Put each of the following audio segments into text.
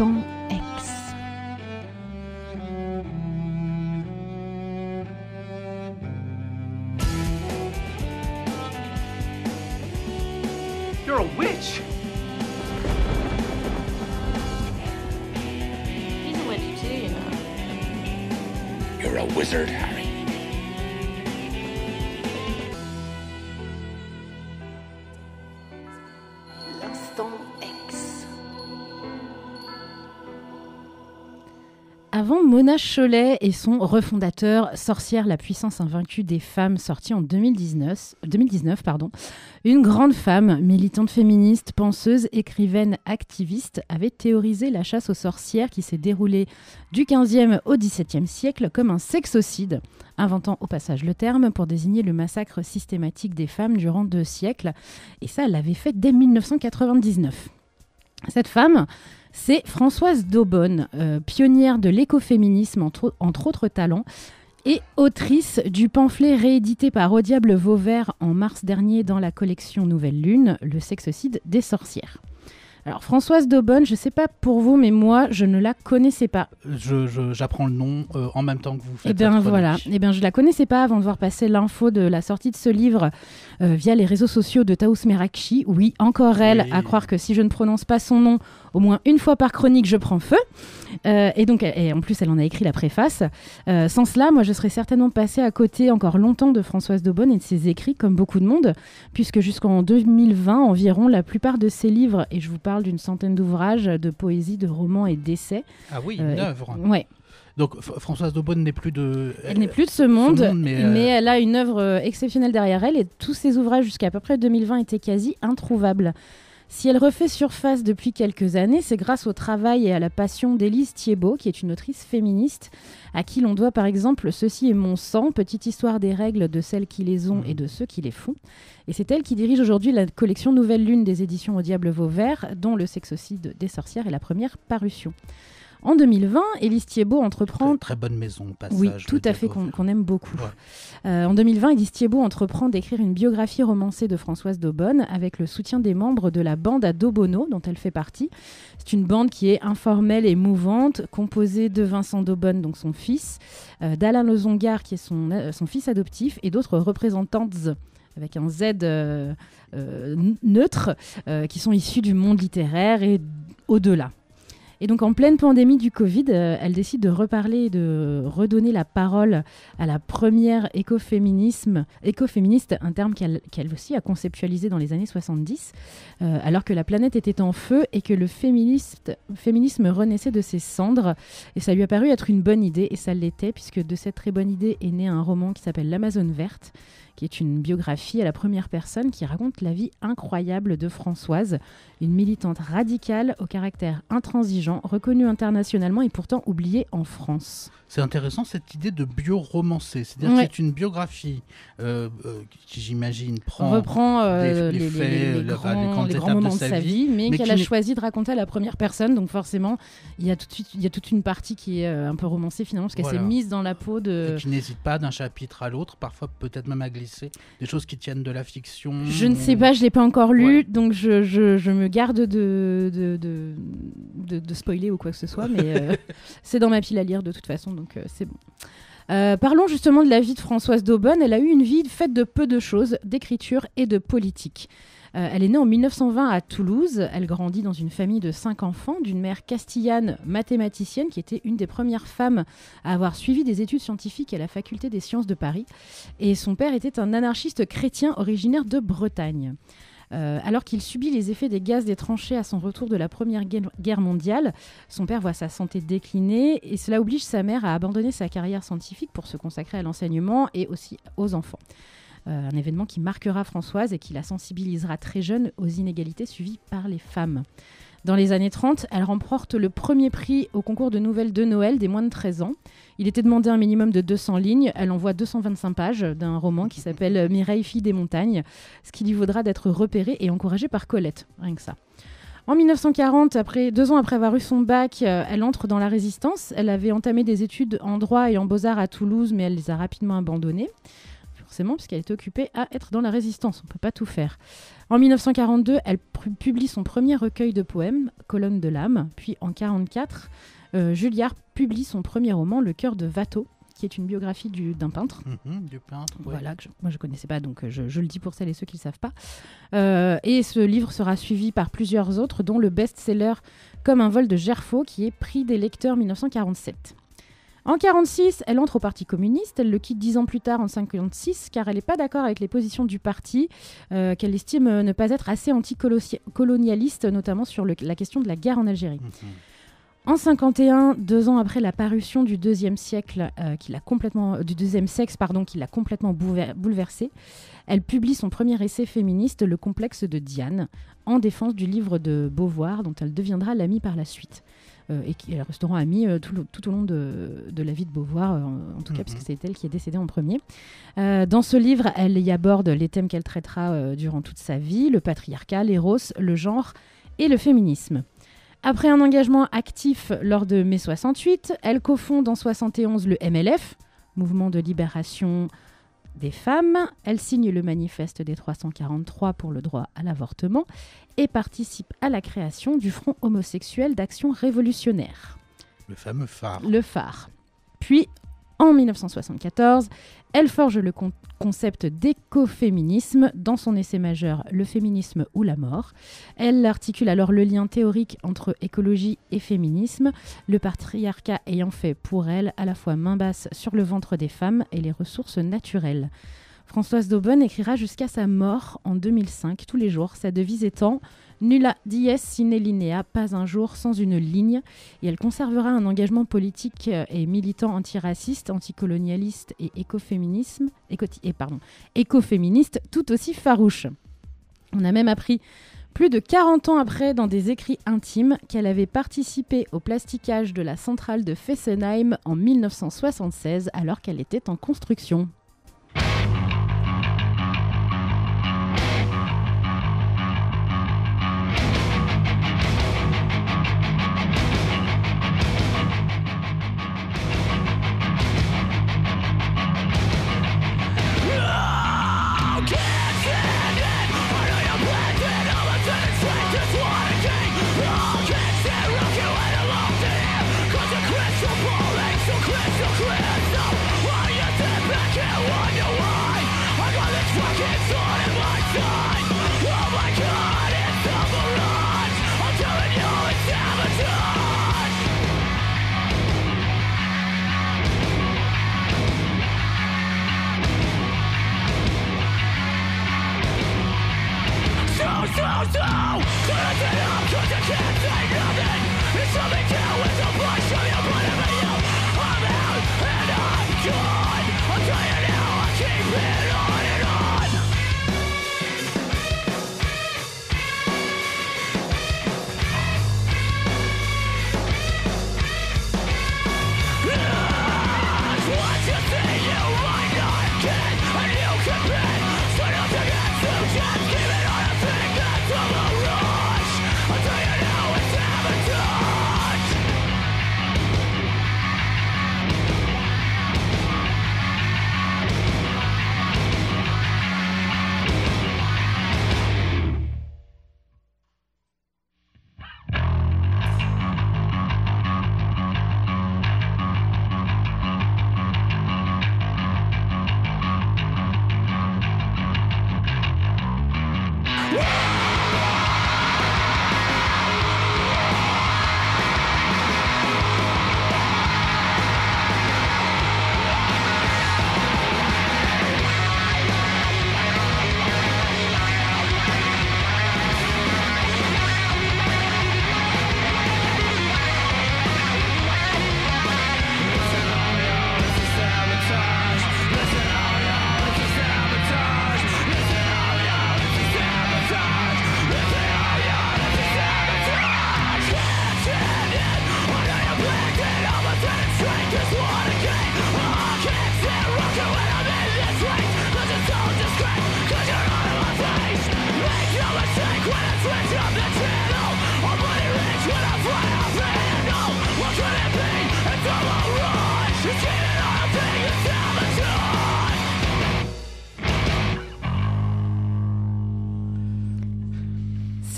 L'instant Mona Cholet et son refondateur Sorcière, la puissance invaincue des femmes, sorti en 2019, 2019 pardon, une grande femme, militante féministe, penseuse, écrivaine, activiste, avait théorisé la chasse aux sorcières qui s'est déroulée du 15e au 17e siècle comme un sexocide, inventant au passage le terme pour désigner le massacre systématique des femmes durant deux siècles. Et ça, elle l'avait fait dès 1999. Cette femme, c'est Françoise Daubonne, euh, pionnière de l'écoféminisme, entre, entre autres talents, et autrice du pamphlet réédité par Au Diable Vauvert en mars dernier dans la collection Nouvelle Lune, Le sexocide des sorcières. Alors Françoise Daubonne, je ne sais pas pour vous, mais moi, je ne la connaissais pas. Je- je- J'apprends le nom euh, en même temps que vous faites. Eh bien voilà, eh bien je la connaissais pas avant de voir passer l'info de la sortie de ce livre euh, via les réseaux sociaux de Taous Merakchi. Oui, encore elle, Oui. à croire que si je ne prononce pas son nom au moins une fois par chronique, je prends feu. Euh, et donc, et en plus, elle en a écrit la préface. Euh, sans cela, moi, je serais certainement passée à côté encore longtemps de Françoise Daubonne et de ses écrits, comme beaucoup de monde, puisque jusqu'en 2020 environ, la plupart de ses livres, et je vous parle d'une centaine d'ouvrages de poésie, de romans et d'essais. Ah oui, euh, une œuvre. Ouais, Donc Françoise Daubonne n'est plus de. Elle n'est plus de ce monde, monde, mais, mais, elle a une œuvre exceptionnelle derrière elle et tous ses ouvrages jusqu'à peu près 2020 étaient quasi introuvables. Si elle refait surface depuis quelques années, c'est grâce au travail et à la passion d'Élise Thiebaud, qui est une autrice féministe, à qui l'on doit par exemple Ceci est mon sang, petite histoire des règles de celles qui les ont et de ceux qui les font. Et c'est elle qui dirige aujourd'hui la collection Nouvelle Lune des éditions Au Diable Vauvert, dont le sexocide des sorcières est la première parution. En 2020, Élise Thiebaud entreprend Très, très bonne maison au passage. oui, tout à fait, qu'on aime beaucoup. Ouais. Euh, en 2020, Élise Thiebaud entreprend d'écrire une biographie romancée de Françoise Daubonne avec le soutien des membres de la bande à Daubonneau, dont elle fait partie. C'est une bande qui est informelle et mouvante, composée de Vincent Daubonne, donc son fils, euh, d'Alain Lezongar, qui est son, euh, son fils adoptif, et d'autres représentantes avec un Z euh, euh, neutre, euh, qui sont issus du monde littéraire et au-delà. Et donc en pleine pandémie du Covid, euh, elle décide de reparler de redonner la parole à la première écoféminisme, écoféministe, un terme qu'elle aussi a conceptualisé dans les années 70, euh, alors que la planète était en feu et que le féminisme renaissait de ses cendres. Et ça lui a paru être une bonne idée, et ça l'était, puisque de cette très bonne idée est né un roman qui s'appelle L'Amazone verte, qui est une biographie à la première personne qui raconte la vie incroyable de Françoise, une militante radicale au caractère intransigeant, reconnue internationalement et pourtant oubliée en France. C'est intéressant cette idée de bio-romancé. C'est-à-dire Ouais. que c'est une biographie euh, euh, qui, j'imagine, prend. Reprend euh, les- les, les les- faits, les- les le- les grands, les moments de sa vie, vie, mais, mais qu'elle a choisi de raconter à la première personne. Donc forcément, il y a tout de suite, il y a toute une partie qui est un peu romancée finalement, parce qu'elle Voilà. s'est mise dans la peau de. et qui n'hésite pas d'un chapitre à l'autre, parfois peut-être même à glisser des choses qui tiennent de la fiction. Je ne sais pas, je l'ai pas encore lu, Ouais. donc je, je- je me garde de, de, de, de- de spoiler ou quoi que ce soit, mais euh, c'est dans ma pile à lire de toute façon, donc euh, c'est bon. Euh, parlons justement de la vie de Françoise Daubonne. Elle a eu une vie faite de peu de choses, d'écriture et de politique. Euh, elle est née en 1920 à Toulouse. Elle grandit dans une famille de cinq enfants, d'une mère castillane mathématicienne qui était une des premières femmes à avoir suivi des études scientifiques à la faculté des sciences de Paris. Et son père était un anarchiste chrétien originaire de Bretagne. Euh, alors qu'il subit les effets des gaz des tranchées à son retour de la Première Guerre- mondiale, son père voit sa santé décliner et cela oblige sa mère à abandonner sa carrière scientifique pour se consacrer à l'enseignement et aussi aux enfants. Euh, un événement qui marquera Françoise et qui la sensibilisera très jeune aux inégalités suivies par les femmes. Dans les années 30, elle remporte le premier prix au concours de nouvelles de Noël des moins de 13 ans. Il était demandé un minimum de 200 lignes. Elle envoie 225 pages d'un roman qui s'appelle Mireille, fille des montagnes, ce qui lui vaudra d'être repérée et encouragée par Colette, rien que ça. En 1940, après, deux ans après avoir eu son bac, euh, elle entre dans la résistance. Elle avait entamé des études en droit et en beaux-arts à Toulouse, mais elle les a rapidement abandonnées. forcément, puisqu'elle était occupée à être dans la résistance. On ne peut pas tout faire. En 1942, elle pu- publie son premier recueil de poèmes, Colonne de l'âme. Puis en 1944, euh, Julliard publie son premier roman, Le cœur de Watteau, qui est une biographie du- d'un peintre. Mhm, du peintre. ouais. Voilà, que je- moi je connaissais pas, donc euh, je, je le dis pour celles et ceux qui ne le savent pas. Euh, et ce livre sera suivi par plusieurs autres, dont le best-seller Comme un vol de Gerfaux, qui est prix des lecteurs 1947. En 1946, elle entre au Parti communiste. Elle le quitte dix ans plus tard, en 1956, car elle n'est pas d'accord avec les positions du parti, euh, qu'elle estime euh, ne pas être assez anticolonialiste, notamment sur le- la question de la guerre en Algérie. Mhm. En 51, deux ans après la parution du deuxième siècle, euh, qui l'a complètement, du deuxième sexe, pardon, qui l'a complètement boulever- bouleversée, elle publie son premier essai féministe, Le complexe de Diane, en défense du livre de Beauvoir, dont elle deviendra l'amie par la suite. Euh, et qui amies euh, tout, au long de, de la vie de Beauvoir, euh, en, tout cas, Mhm. puisque c'est elle qui est décédée en premier. Euh, dans ce livre, elle y aborde les thèmes qu'elle traitera euh, durant toute sa vie le patriarcat, l'éros, le genre et le féminisme. Après un engagement actif lors de mai 68, elle cofonde en 71 le MLF, Mouvement de libération des femmes. Elle signe le manifeste des 343 pour le droit à l'avortement et participe à la création du Front homosexuel d'action révolutionnaire Le fameux phare. le phare. Puis, en 1974, elle forge le con- concept d'écoféminisme dans son essai majeur Le féminisme ou la mort. Elle articule alors le lien théorique entre écologie et féminisme, le patriarcat ayant fait pour elle à la fois main basse sur le ventre des femmes et les ressources naturelles. Françoise Daubonne écrira jusqu'à sa mort en 2005, tous les jours, sa devise étant Nulla dies sine linea, pas un jour sans une ligne et elle conservera un engagement politique et militant antiraciste, anticolonialiste et écoféminisme, écoféministe tout aussi farouche. On a même appris plus de 40 ans après dans des écrits intimes qu'elle avait participé au plasticage de la centrale de Fessenheim en 1976 alors qu'elle était en construction.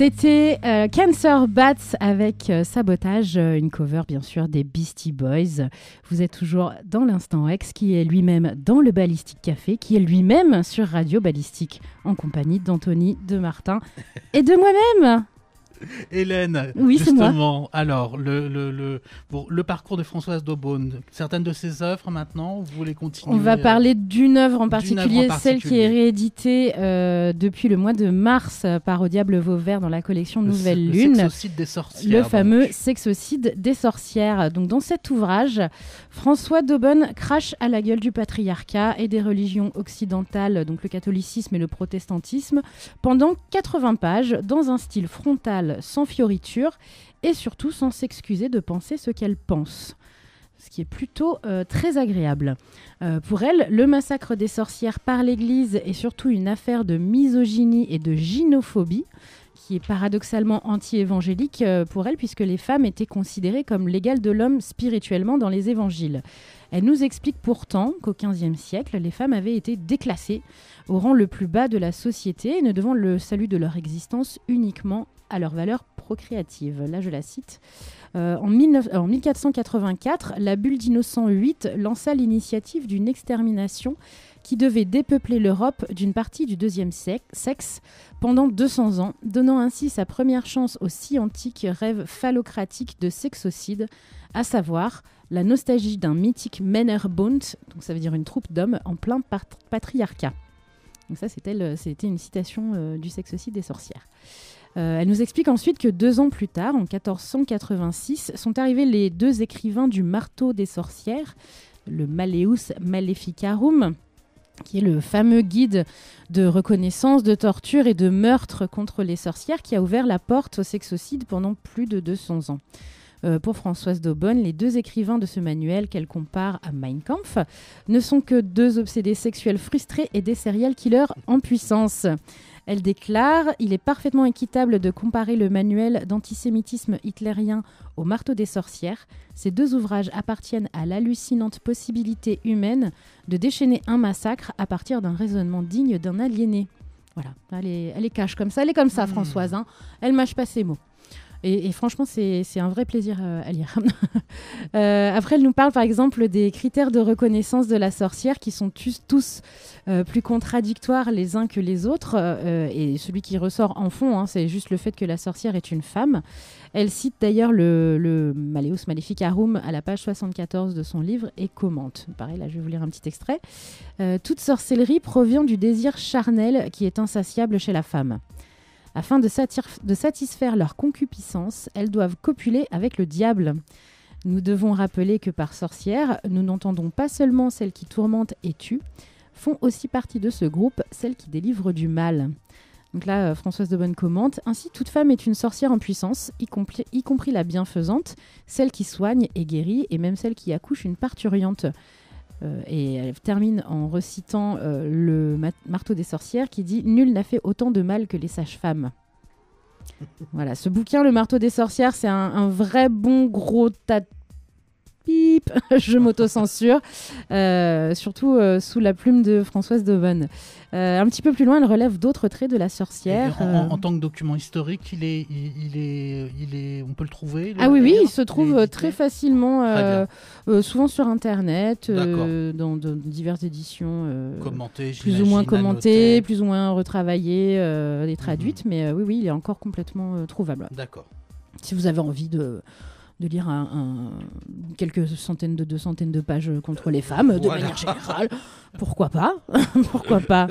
C'était euh, Cancer Bats avec euh, Sabotage, euh, une cover bien sûr des Beastie Boys. Vous êtes toujours dans l'instant X, qui est lui-même dans le Ballistique Café, qui est lui-même sur Radio Ballistique, en compagnie d'Anthony, de Martin et de moi-même. Hélène, Oui, moi. justement, alors, le, le, le, bon, le parcours de Françoise Daubonne, certaines de ses œuvres maintenant, vous voulez continuer On va euh, parler d'une œuvre en particulier, œuvre en celle qui est rééditée euh, depuis le mois de mars par Au Diable Vauvert dans la collection le- Nouvelle le Lune. sexocide des sorcières. Le donc. fameux sexocide des sorcières. Donc, dans cet ouvrage, François Daubonne crache à la gueule du patriarcat et des religions occidentales, donc le catholicisme et le protestantisme, pendant 80 pages, dans un style frontal, sans fioriture, et surtout sans s'excuser de penser ce qu'elle pense. Ce qui est plutôt euh, très agréable. Euh, pour elle, le massacre des sorcières par l'Église est surtout une affaire de misogynie et de gynophobie qui est paradoxalement anti-évangélique euh, pour elle, puisque les femmes étaient considérées comme l'égale de l'homme spirituellement dans les évangiles. Elle nous explique pourtant qu'au XVe siècle, les femmes avaient été déclassées au rang le plus bas de la société, ne devant le salut de leur existence uniquement à leur valeur procréative. Là, je la cite. Euh, en, 19 en 1484, la bulle d'Innocent VIII lança l'initiative d'une extermination qui devait dépeupler l'Europe d'une partie du deuxième sexe pendant 200 ans, donnant ainsi sa première chance au si antique rêve phallocratique de sexocide, à savoir la nostalgie d'un mythique Männerbund, donc ça veut dire une troupe d'hommes en plein pat- patriarcat. Donc ça, c'était une citation euh, du sexocide des sorcières. Euh, elle nous explique ensuite que deux ans plus tard, en 1486, sont arrivés les deux écrivains du marteau des sorcières, le Maleus Maleficarum, qui est le fameux guide de reconnaissance, de torture et de meurtre contre les sorcières qui a ouvert la porte au sexocide pendant plus de 200 ans. Euh, pour Françoise Daubonne, les deux écrivains de ce manuel qu'elle compare à Mein Kampf ne sont que deux obsédés sexuels frustrés et des serial killers en puissance. Elle déclare Il est parfaitement équitable de comparer le manuel d'antisémitisme hitlérien au marteau des sorcières. Ces deux ouvrages appartiennent à l'hallucinante possibilité humaine de déchaîner un massacre à partir d'un raisonnement digne d'un aliéné. Voilà, elle est, elle est cache comme ça, elle est comme ça, Hmm. Françoise. hein. Elle mâche pas ses mots. Et, franchement, c'est un vrai plaisir euh, à lire. Euh, après, elle nous parle par exemple des critères de reconnaissance de la sorcière qui sont tous, euh, plus contradictoires les uns que les autres. et celui qui ressort en fond, hein, c'est juste le fait que la sorcière est une femme. Elle cite d'ailleurs le, le Maleus Maleficarum à la page 74 de son livre et commente. Pareil, là, je vais vous lire un petit extrait. Toute sorcellerie provient du désir charnel qui est insatiable chez la femme. Afin de, satisfaire leur concupiscence, elles doivent copuler avec le diable. Nous devons rappeler que par sorcière, nous n'entendons pas seulement celles qui tourmentent et tuent, font aussi partie de ce groupe celles qui délivrent du mal. Donc là, euh, Françoise de Bonne commente Ainsi, toute femme est une sorcière en puissance, y, compris- y compris la bienfaisante, celle qui soigne et guérit, et même celle qui accouche une parturiente. Euh, et elle termine en recitant euh, le ma- marteau des sorcières qui dit Nul n'a fait autant de mal que les sages-femmes. voilà, ce bouquin, Le marteau des sorcières, c'est un, un vrai bon gros tas de pip, je m'auto-censure, euh, surtout euh, sous la plume de Françoise Daubonne. Euh, un petit peu plus loin, elle relève d'autres traits de la sorcière. Et en, en- en tant que document historique, il est, il, il est, il est, on peut le trouver. le- Ah oui, oui, il se trouve très facilement, Très souvent sur Internet, dans, de diverses éditions. commenté, plus ou moins commentées, plus ou moins retravaillées euh, et Mhm. traduites, mais oui, oui, il est encore complètement trouvable. D'accord. Si vous avez envie de, de lire un, un- quelques centaines de deux centaines de pages contre les femmes, de Voilà. manière générale, pourquoi pas? Pourquoi pas?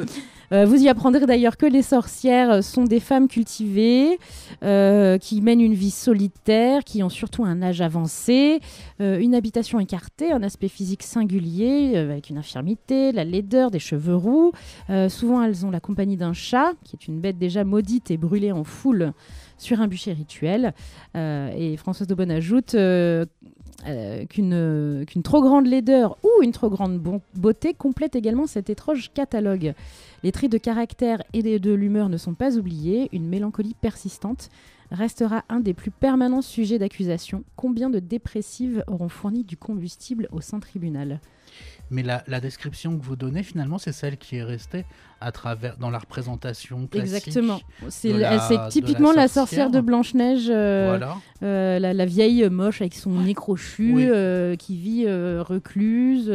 Euh, Vous y apprendrez d'ailleurs que les sorcières sont des femmes cultivées, euh, qui mènent une vie solitaire, qui ont surtout un âge avancé, euh, une habitation écartée, un aspect physique singulier, avec une infirmité, la laideur, des cheveux roux. Souvent, elles ont la compagnie d'un chat, qui est une bête déjà maudite et brûlée en foule sur un bûcher rituel. Euh, et Françoise Daubonne ajoute euh, euh, qu'une trop grande laideur ou une trop grande beauté complète également cet étrange catalogue. Les traits de caractère et de l'humeur ne sont pas oubliés. Une mélancolie persistante restera un des plus permanents sujets d'accusation. Combien de dépressives auront fourni du combustible au Saint Tribunal Mais la, la description que vous donnez, finalement, c'est celle qui est restée à travers dans la représentation classique. Exactement. C'est la- la typiquement la sorcière, de Blanche-Neige, euh, Voilà. euh, la, la vieille moche avec son nez crochu, Oui. euh, qui vit recluse.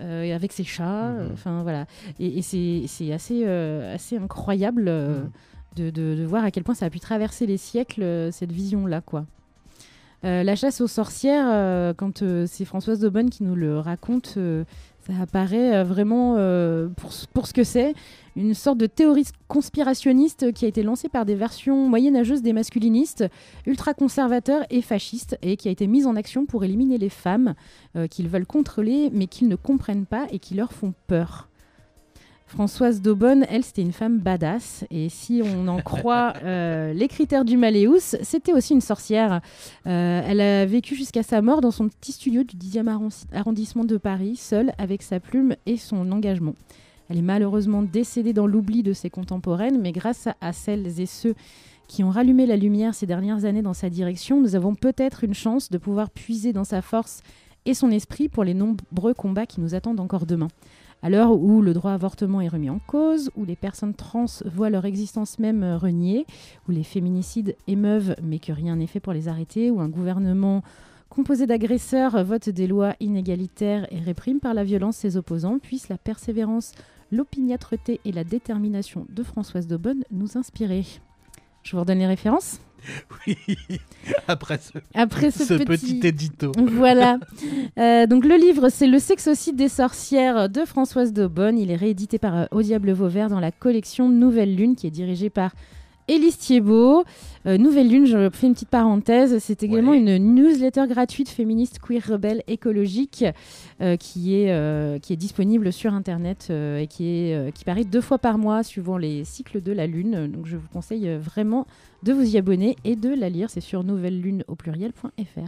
avec ses chats, Mhm. enfin voilà, et, et c'est assez assez incroyable Mhm. De, voir à quel point ça a pu traverser les siècles euh, cette vision là quoi. Euh, la chasse aux sorcières, euh, quand c'est Françoise Daubonne qui nous le raconte, ça apparaît vraiment pour, pour ce que c'est, une sorte de théorie conspirationniste qui a été lancée par des versions moyenâgeuses des masculinistes, ultra-conservateurs et fascistes, et qui a été mise en action pour éliminer les femmes qu'ils veulent contrôler, mais qu'ils ne comprennent pas et qui leur font peur. Françoise Daubonne, elle, c'était une femme badass. Et si on en croit euh, les critères du Maléus, c'était aussi une sorcière. Euh, elle a vécu jusqu'à sa mort dans son petit studio du 10e arron- arrondissement de Paris, seule, avec sa plume et son engagement. Elle est malheureusement décédée dans l'oubli de ses contemporaines, mais grâce à celles et ceux qui ont rallumé la lumière ces dernières années dans sa direction, nous avons peut-être une chance de pouvoir puiser dans sa force et son esprit pour les nombreux combats qui nous attendent encore demain. À l'heure où le droit à avortement est remis en cause, où les personnes trans voient leur existence même euh, reniée, où les féminicides émeuvent mais que rien n'est fait pour les arrêter, où un gouvernement composé d'agresseurs vote des lois inégalitaires et réprime par la violence ses opposants, puisse la persévérance, l'opiniâtreté et la détermination de Françoise Daubonne nous inspirer. Je vous redonne les références Oui. Après ce, Après ce, ce petit... édito. voilà. Euh, donc le livre, c'est Le sexocide des sorcières de Françoise Daubonne. Il est réédité par euh, Au Diable Vauvert dans la collection Nouvelle Lune, qui est dirigée par Élise Thiebaud. Euh, Nouvelle Lune, je fais une petite parenthèse, c'est également Ouais. une newsletter gratuite féministe, queer, rebelle, écologique, euh, qui, est, euh, qui est disponible sur Internet et qui, est, qui paraît deux fois par mois suivant les cycles de la Lune. Donc je vous conseille vraiment de vous y abonner et de la lire. C'est sur nouvellelune au pluriel.fr.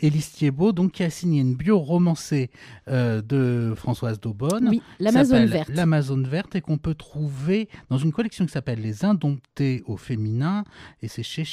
Élise Thiebaud, donc, qui a signé une bio romancée euh, de Françoise Daubonne. Oui, l'Amazone verte. L'Amazone verte et qu'on peut trouver dans une collection qui s'appelle Les Indomptés au féminin et c'est chez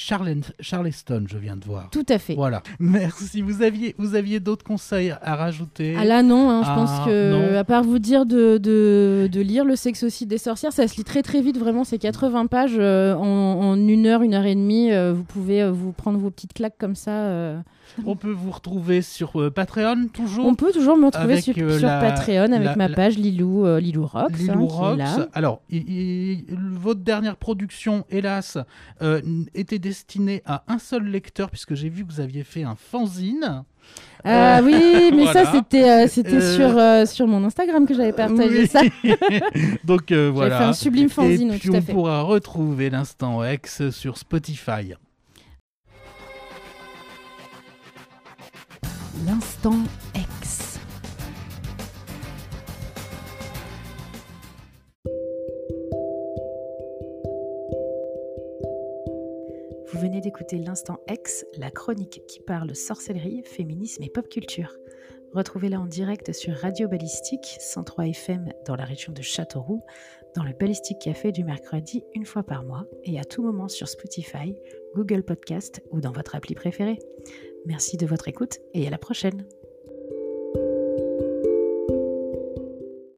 Charleston, je viens de voir. Tout à fait. Voilà. Merci. Vous aviez, vous aviez d'autres conseils à rajouter? Ah là non, hein, je Ah, pense que non. à part vous dire de, de, de lire le sexocide des sorcières, ça se lit très très vite, vraiment c'est 80 pages euh, en, en une heure, une heure et demie, euh, vous pouvez euh, vous prendre vos petites claques comme ça. On peut vous retrouver sur euh, Patreon toujours. On peut toujours me retrouver Avec, sur, euh, sur la- Patreon avec la- ma page Lilou, euh, Lilou Rocks, hein, Lilou qui est Rocks. là. Alors, il- il- votre dernière production, hélas, euh, était destinée à un seul lecteur, puisque j'ai vu que vous aviez fait un fanzine. Ah oui, mais Voilà. ça c'était euh, c'était Euh, sur, sur mon Instagram que j'avais partagé Oui. ça. Donc euh, J'ai voilà. fait un sublime fanzine, Et puis tout à on fait. pourra retrouver l'instant X sur Spotify. L'instant X. Vous venez d'écouter l'Instant X, la chronique qui parle sorcellerie, féminisme et pop culture. Retrouvez-la en direct sur Radio Ballistique 103 FM dans la région de Châteauroux, dans le Ballistique Café du mercredi une fois par mois et à tout moment sur Spotify, Google Podcast ou dans votre appli préférée. Merci de votre écoute et à la prochaine.